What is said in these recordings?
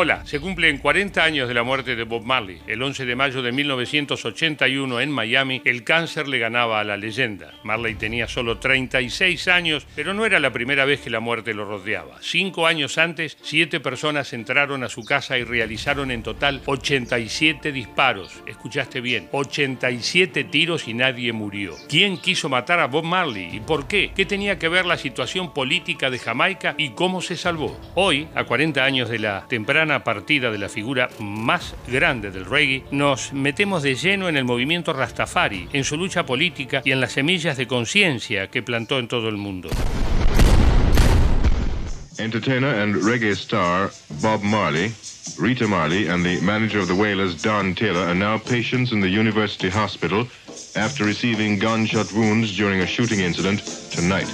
Hola, se cumplen 40 años de la muerte de Bob Marley. El 11 de mayo de 1981 en Miami, el cáncer le ganaba a la leyenda. Marley tenía solo 36 años, pero no era la primera vez que la muerte lo rodeaba. Cinco años antes, siete personas entraron a su casa y realizaron en total 87 disparos. Escuchaste bien, 87 tiros y nadie murió. ¿Quién quiso matar a Bob Marley y por qué? ¿Qué tenía que ver la situación política de Jamaica y cómo se salvó? Hoy, a 40 años de la temprana partida de la figura más grande del reggae, nos metemos de lleno en el movimiento Rastafari, en su lucha política y en las semillas de conciencia que plantó en todo el mundo. Entertainer and reggae star Bob Marley, Rita Marley, and the manager of the Wailers, Don Taylor, are now patients in the University Hospital after receiving gunshot wounds during a shooting incident tonight.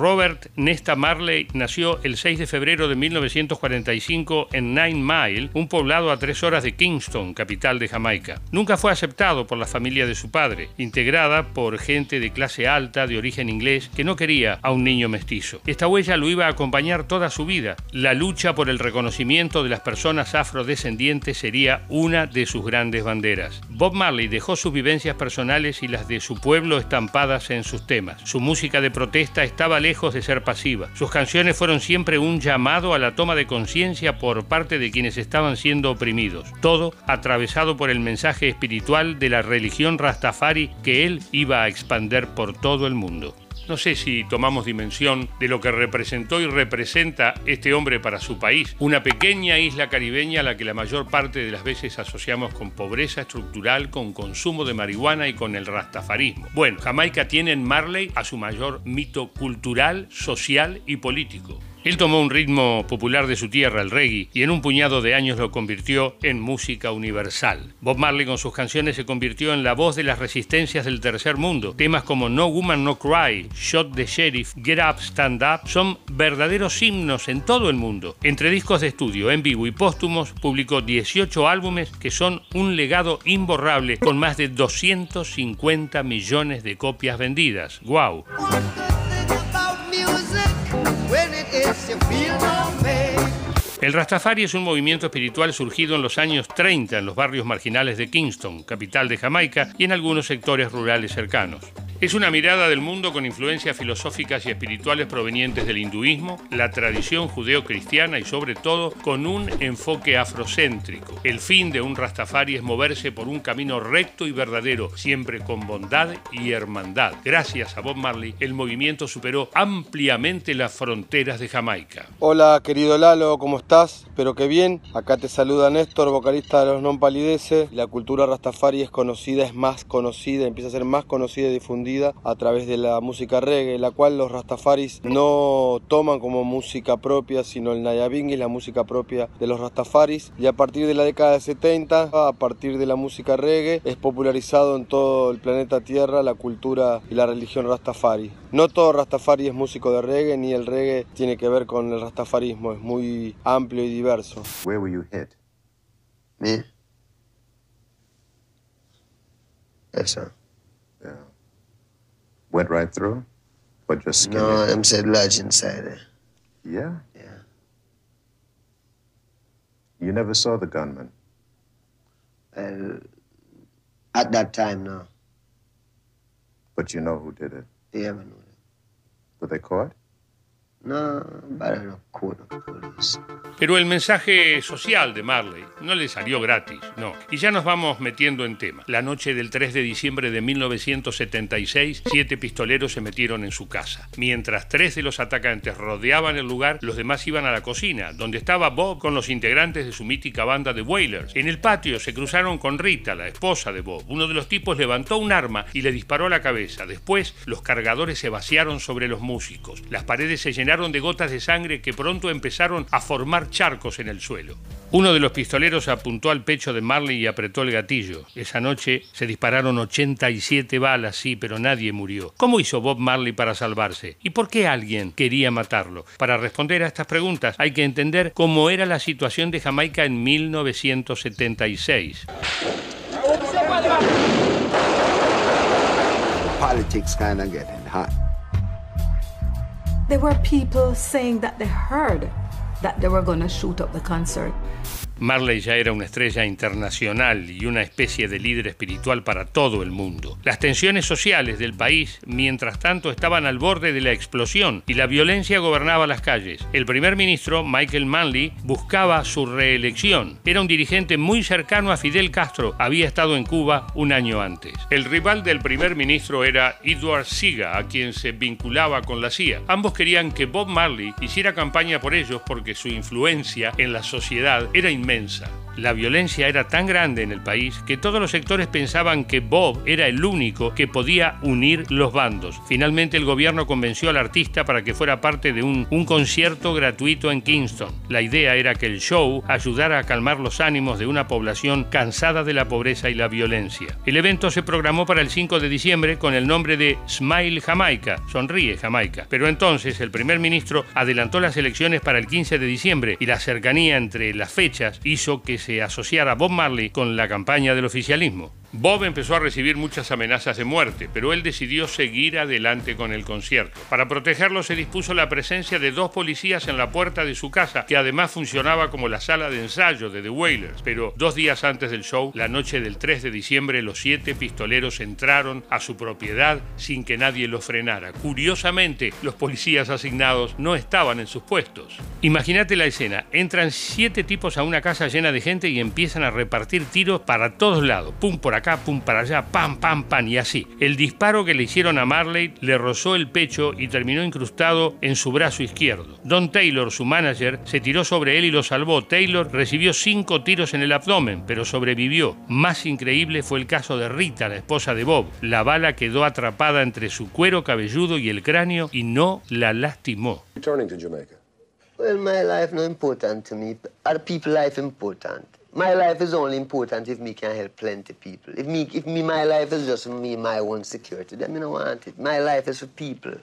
Robert Nesta Marley nació el 6 de febrero de 1945 en Nine Mile, un poblado a tres horas de Kingston, capital de Jamaica. Nunca fue aceptado por la familia de su padre, integrada por gente de clase alta de origen inglés que no quería a un niño mestizo. Esta huella lo iba a acompañar toda su vida. La lucha por el reconocimiento de las personas afrodescendientes sería una de sus grandes banderas. Bob Marley dejó sus vivencias personales y las de su pueblo estampadas en sus temas. Su música de protesta estaba lejos lejos de ser pasiva. Sus canciones fueron siempre un llamado a la toma de conciencia por parte de quienes estaban siendo oprimidos. Todo atravesado por el mensaje espiritual de la religión Rastafari que él iba a expander por todo el mundo. No sé si tomamos dimensión de lo que representó y representa este hombre para su país, una pequeña isla caribeña a la que la mayor parte de las veces asociamos con pobreza estructural, con consumo de marihuana y con el rastafarismo. Bueno, Jamaica tiene en Marley a su mayor mito cultural, social y político. Él tomó un ritmo popular de su tierra, el reggae, y en un puñado de años lo convirtió en música universal. Bob Marley con sus canciones se convirtió en la voz de las resistencias del tercer mundo. Temas como No Woman No Cry, Shot the Sheriff, Get Up, Stand Up son verdaderos himnos en todo el mundo. Entre discos de estudio, en vivo y póstumos, publicó 18 álbumes que son un legado imborrable con más de 250 millones de copias vendidas. ¡Wow! El Rastafari es un movimiento espiritual surgido en los años 30 en los barrios marginales de Kingston, capital de Jamaica, y en algunos sectores rurales cercanos. Es una mirada del mundo con influencias filosóficas y espirituales provenientes del hinduismo, la tradición judeo-cristiana y sobre todo con un enfoque afrocéntrico. El fin de un Rastafari es moverse por un camino recto y verdadero, siempre con bondad y hermandad. Gracias a Bob Marley, el movimiento superó ampliamente las fronteras de Jamaica. Hola querido Lalo, ¿cómo estás? Espero que bien. Acá te saluda Néstor, vocalista de los Non Palideces. La cultura Rastafari es conocida, es más conocida, empieza a ser más conocida y difundida a través de la música reggae, la cual los rastafaris no toman como música propia, sino el nayabing es la música propia de los rastafaris. Y a partir de la década de 70, a partir de la música reggae, es popularizado en todo el planeta Tierra la cultura y la religión rastafari. No todo rastafari es músico de reggae, ni el reggae tiene que ver con el rastafarismo, es muy amplio y diverso. Where were you hit? Me? Yes, sir. Went right through? But just skin No, I'm said lodge inside there. Yeah? Yeah. You never saw the gunman? Well, at that time, no. But you know who did it? Yeah, man. Were they caught? No, quote the police. Pero el mensaje social de Marley no le salió gratis, no. Y ya nos vamos metiendo en tema. La noche del 3 de diciembre de 1976, siete pistoleros se metieron en su casa. Mientras tres de los atacantes rodeaban el lugar, los demás iban a la cocina, donde estaba Bob con los integrantes de su mítica banda de Wailers. En el patio se cruzaron con Rita, la esposa de Bob. Uno de los tipos levantó un arma y le disparó a la cabeza. Después, los cargadores se vaciaron sobre los músicos. Las paredes se llenaron de gotas de sangre que pronto empezaron a formar charcos en el suelo. Uno de los pistoleros apuntó al pecho de Marley y apretó el gatillo. Esa noche se dispararon 87 balas, sí, pero nadie murió. ¿Cómo hizo Bob Marley para salvarse? ¿Y por qué alguien quería matarlo? Para responder a estas preguntas hay que entender cómo era la situación de Jamaica en 1976. Politics kind of getting hot. There were people saying that they heard that they were going to shoot up the concert. Marley ya era una estrella internacional y una especie de líder espiritual para todo el mundo. Las tensiones sociales del país, mientras tanto, estaban al borde de la explosión y la violencia gobernaba las calles. El primer ministro, Michael Manley, buscaba su reelección. Era un dirigente muy cercano a Fidel Castro. Había estado en Cuba un año antes. El rival del primer ministro era Edward Siga, a quien se vinculaba con la CIA. Ambos querían que Bob Marley hiciera campaña por ellos porque su influencia en la sociedad era inmensa immensa. La violencia era tan grande en el país que todos los sectores pensaban que Bob era el único que podía unir los bandos. Finalmente el gobierno convenció al artista para que fuera parte de un, concierto gratuito en Kingston. La idea era que el show ayudara a calmar los ánimos de una población cansada de la pobreza y la violencia. El evento se programó para el 5 de diciembre con el nombre de Smile Jamaica, sonríe Jamaica. Pero entonces el primer ministro adelantó las elecciones para el 15 de diciembre y la cercanía entre las fechas hizo que se asociara Bob Marley con la campaña del oficialismo. Bob empezó a recibir muchas amenazas de muerte, pero él decidió seguir adelante con el concierto. Para protegerlo se dispuso la presencia de dos policías en la puerta de su casa, que además funcionaba como la sala de ensayo de The Wailers. Pero dos días antes del show, la noche del 3 de diciembre, los siete pistoleros entraron a su propiedad sin que nadie los frenara. Curiosamente, los policías asignados no estaban en sus puestos. Imagínate la escena, entran siete tipos a una casa llena de gente y empiezan a repartir tiros para todos lados. Pum por pum para allá, pam, pam, pam, y así. El disparo que le hicieron a Marley le rozó el pecho y terminó incrustado en su brazo izquierdo. Don Taylor, su manager, se tiró sobre él y lo salvó. Taylor recibió cinco tiros en el abdomen, pero sobrevivió. Más increíble fue el caso de Rita, la esposa de Bob. La bala quedó atrapada entre su cuero cabelludo y el cráneo y no la lastimó. Returning to Jamaica. Well, my life no important to me. Are people life important? My life is only important if me can help plenty people. If me, if me, my life is just me, my own security, then me no want it. My life is for people.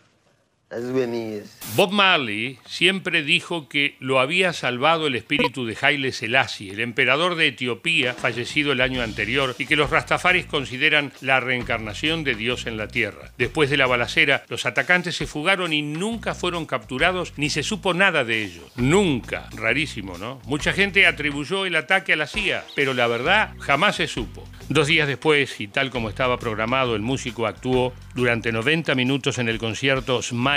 Bob Marley siempre dijo que lo había salvado el espíritu de Haile Selassie, el emperador de Etiopía, fallecido el año anterior, y que los rastafaris consideran la reencarnación de Dios en la tierra. Después de la balacera, los atacantes se fugaron y nunca fueron capturados ni se supo nada de ellos. Nunca. Rarísimo, ¿no? Mucha gente atribuyó el ataque a la CIA, pero la verdad jamás se supo. Dos días después, y tal como estaba programado, el músico actuó durante 90 minutos en el concierto Smile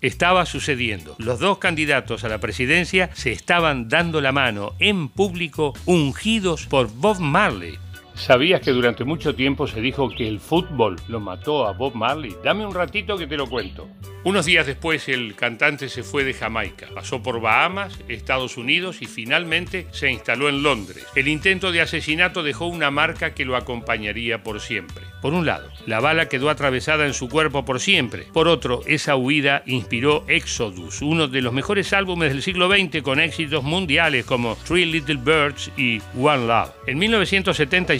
Estaba sucediendo. Los dos candidatos a la presidencia se estaban dando la mano en público ungidos por Bob Marley. ¿Sabías que durante mucho tiempo se dijo que el fútbol lo mató a Bob Marley? Dame un ratito que te lo cuento. Unos días después el cantante se fue de Jamaica, pasó por Bahamas, Estados Unidos y finalmente se instaló en Londres. El intento de asesinato dejó una marca que lo acompañaría por siempre. Por un lado, la bala quedó atravesada en su cuerpo por siempre. Por otro, esa huida inspiró Exodus, uno de los mejores álbumes del siglo XX con éxitos mundiales como Three Little Birds y One Love. En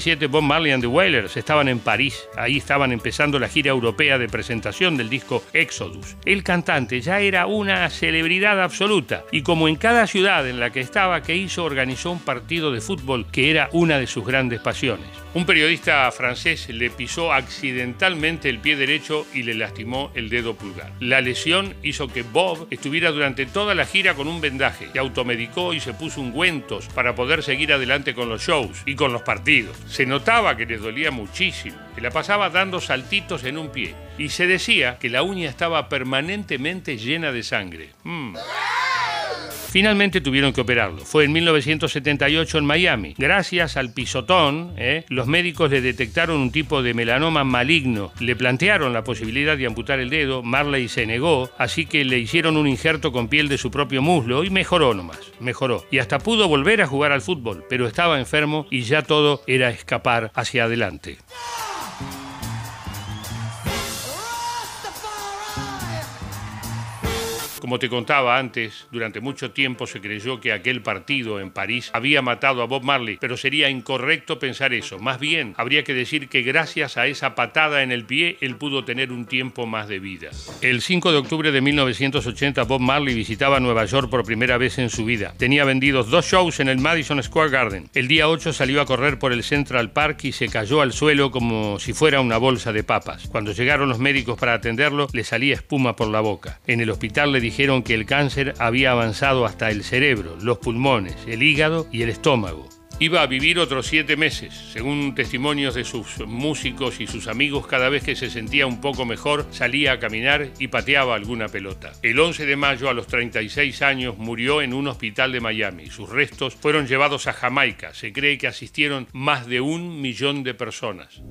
1977 Bob Marley and the Wailers estaban en París. Ahí estaban empezando la gira europea de presentación del disco Exodus el cantante ya era una celebridad absoluta y como en cada ciudad en la que estaba que hizo organizó un partido de fútbol que era una de sus grandes pasiones. Un periodista francés le pisó accidentalmente el pie derecho y le lastimó el dedo pulgar. La lesión hizo que Bob estuviera durante toda la gira con un vendaje. Se automedicó y se puso ungüentos para poder seguir adelante con los shows y con los partidos. Se notaba que le dolía muchísimo, que la pasaba dando saltitos en un pie. Y se decía que la uña estaba permanentemente llena de sangre. Mm. Finalmente tuvieron que operarlo. Fue en 1978 en Miami. Gracias al pisotón, ¿eh? los médicos le detectaron un tipo de melanoma maligno. Le plantearon la posibilidad de amputar el dedo. Marley se negó, así que le hicieron un injerto con piel de su propio muslo y mejoró nomás. Mejoró. Y hasta pudo volver a jugar al fútbol, pero estaba enfermo y ya todo era escapar hacia adelante. Como te contaba antes, durante mucho tiempo se creyó que aquel partido en París había matado a Bob Marley, pero sería incorrecto pensar eso. Más bien, habría que decir que gracias a esa patada en el pie, él pudo tener un tiempo más de vida. El 5 de octubre de 1980, Bob Marley visitaba Nueva York por primera vez en su vida. Tenía vendidos dos shows en el Madison Square Garden. El día 8 salió a correr por el Central Park y se cayó al suelo como si fuera una bolsa de papas. Cuando llegaron los médicos para atenderlo, le salía espuma por la boca. En el hospital le dijeron que el cáncer había avanzado hasta el cerebro, los pulmones, el hígado y el estómago. Iba a vivir otros siete meses. Según testimonios de sus músicos y sus amigos, cada vez que se sentía un poco mejor, salía a caminar y pateaba alguna pelota. El 11 de mayo, a los 36 años, murió en un hospital de Miami. Sus restos fueron llevados a Jamaica. Se cree que asistieron más de un millón de personas.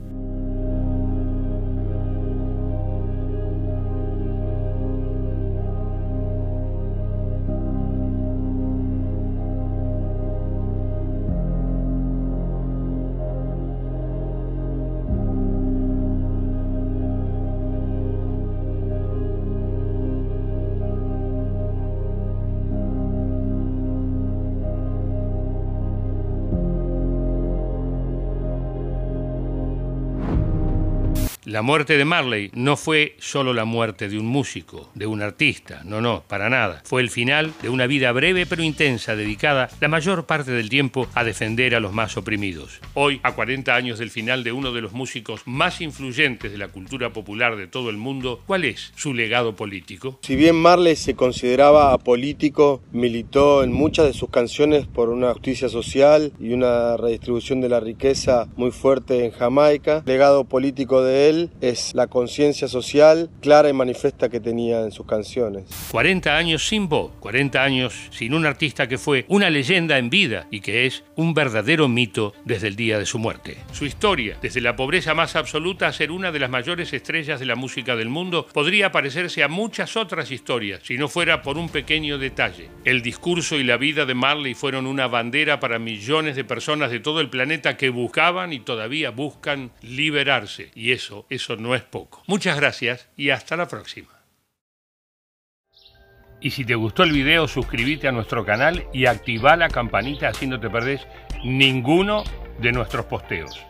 La muerte de Marley no fue solo la muerte de un músico, de un artista, no, no, para nada. Fue el final de una vida breve pero intensa dedicada la mayor parte del tiempo a defender a los más oprimidos. Hoy, a 40 años del final de uno de los músicos más influyentes de la cultura popular de todo el mundo, ¿cuál es su legado político? Si bien Marley se consideraba apolítico, militó en muchas de sus canciones por una justicia social y una redistribución de la riqueza muy fuerte en Jamaica. Legado político de él es la conciencia social clara y manifiesta que tenía en sus canciones. 40 años sin Bob, 40 años sin un artista que fue una leyenda en vida y que es un verdadero mito desde el día de su muerte. Su historia, desde la pobreza más absoluta a ser una de las mayores estrellas de la música del mundo, podría parecerse a muchas otras historias si no fuera por un pequeño detalle. El discurso y la vida de Marley fueron una bandera para millones de personas de todo el planeta que buscaban y todavía buscan liberarse. Y eso eso no es poco. Muchas gracias y hasta la próxima. Y si te gustó el video, suscríbete a nuestro canal y activa la campanita así no te perdés ninguno de nuestros posteos.